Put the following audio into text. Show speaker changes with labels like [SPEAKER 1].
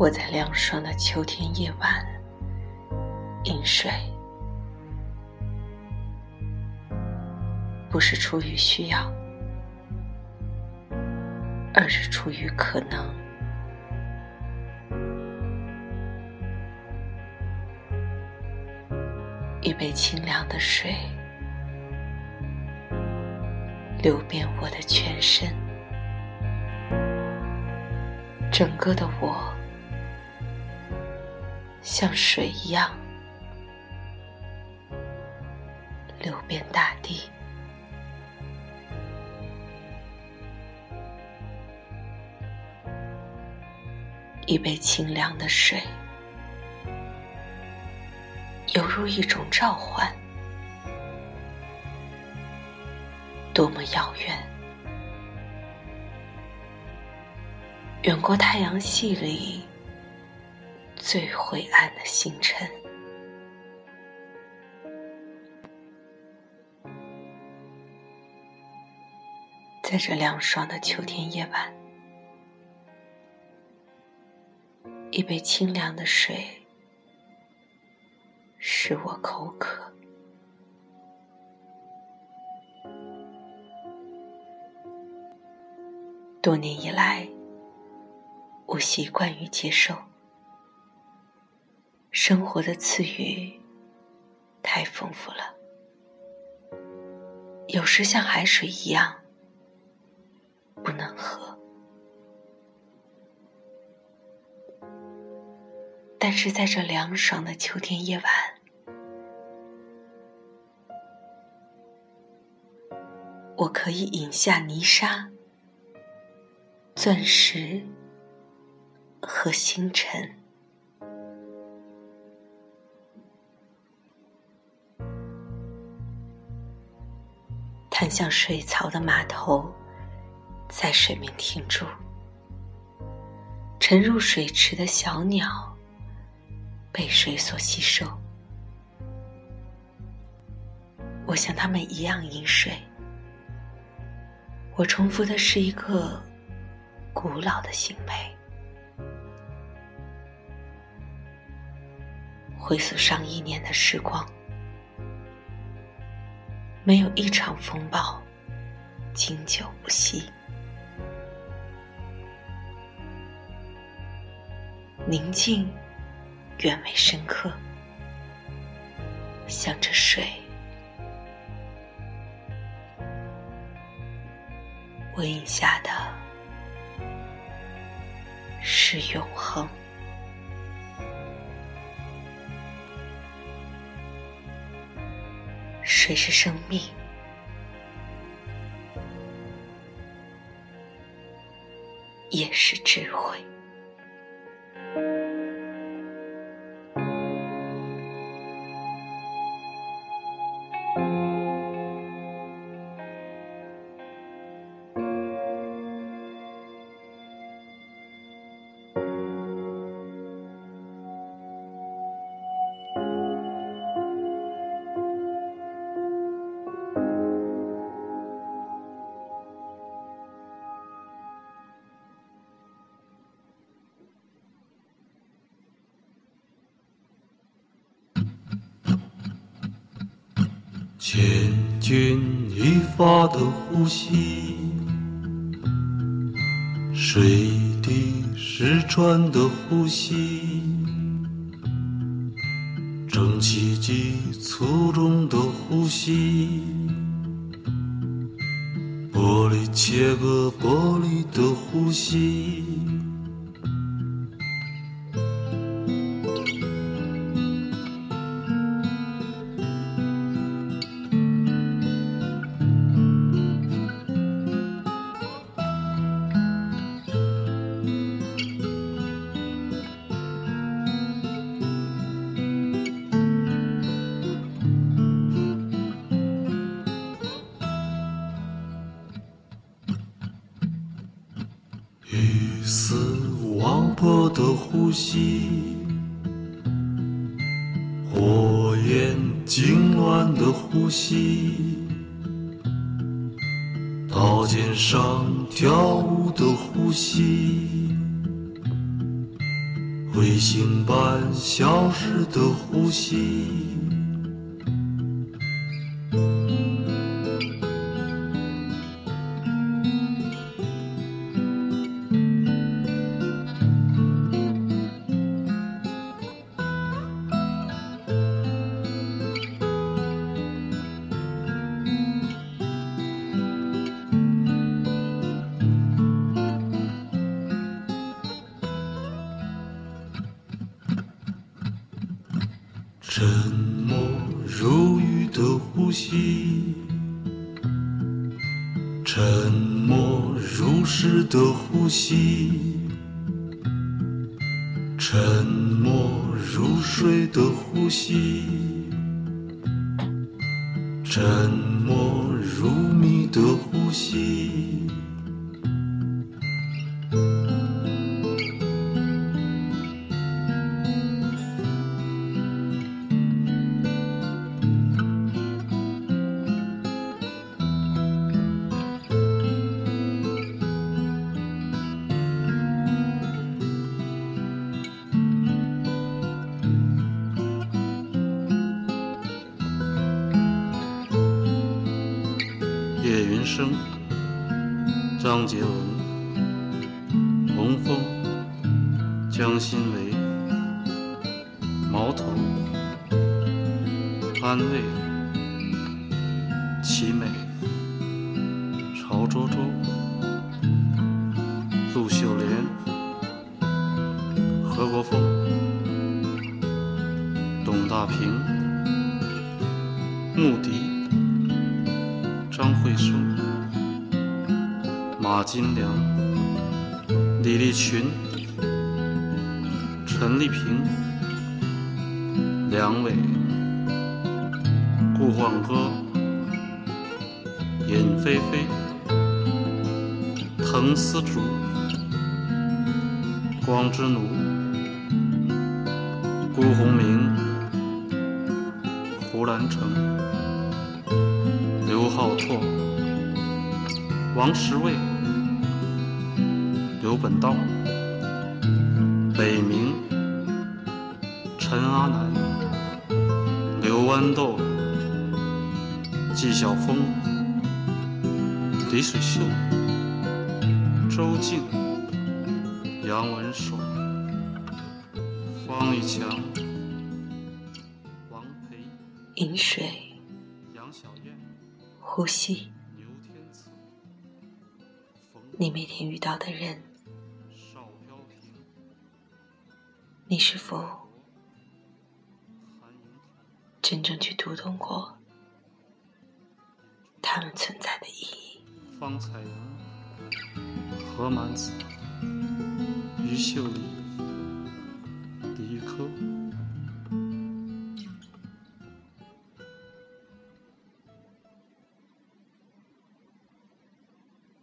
[SPEAKER 1] 我在凉爽的秋天夜晚饮水，不是出于需要，而是出于可能。一杯清凉的水，流遍我的全身，整个的我。像水一样流遍大地，一杯清凉的水，犹如一种召唤，多么遥远，远过太阳系里。最灰暗的星辰，在这凉爽的秋天夜晚，一杯清凉的水使我口渴。多年以来，我习惯于接受。生活的赐予太丰富了，有时像海水一样不能喝，但是在这凉爽的秋天夜晚，我可以饮下泥沙、钻石和星辰。像水槽的码头，在水面停住。沉入水池的小鸟，被水所吸收。我像他们一样饮水。我重复的是一个古老的行为。回溯上亿年的时光。没有一场风暴经久不息，宁静远为深刻，像这水，我饮下的是永恒。水是生命，也是智慧。
[SPEAKER 2] 千钧一发的呼吸，水滴石穿的呼吸，蒸汽机粗重的呼吸，玻璃切割玻璃的呼吸。的呼吸，火焰痉挛的呼吸，刀尖上跳舞的呼吸，
[SPEAKER 3] 彗星般消失的呼吸。沉默如雨的呼吸，沉默如诗的呼吸，沉默如水的呼吸，沉默如谜的呼吸。
[SPEAKER 2] 生、张杰文、洪峰、江新维、毛头、安慰、齐美、曹卓卓、陆秀莲、何国锋、董大平、穆迪。张惠生、马金良、李立群、陈丽萍、梁伟、顾焕歌、尹菲菲、滕思竹、光之奴、辜鸿铭、胡兰成。刘浩拓、王石卫、刘本道、北冥、陈阿南、刘豌豆、纪晓峰、李水秀、周静、杨文爽、方玉强、王培、
[SPEAKER 1] 饮水，
[SPEAKER 2] 杨小燕。
[SPEAKER 1] 呼吸，
[SPEAKER 2] 牛天赐、冯
[SPEAKER 1] 你每天遇到的人，你是否、真正去读懂过他们存在的意义？
[SPEAKER 2] 方彩阳、何满子、于秀丽、李玉珂。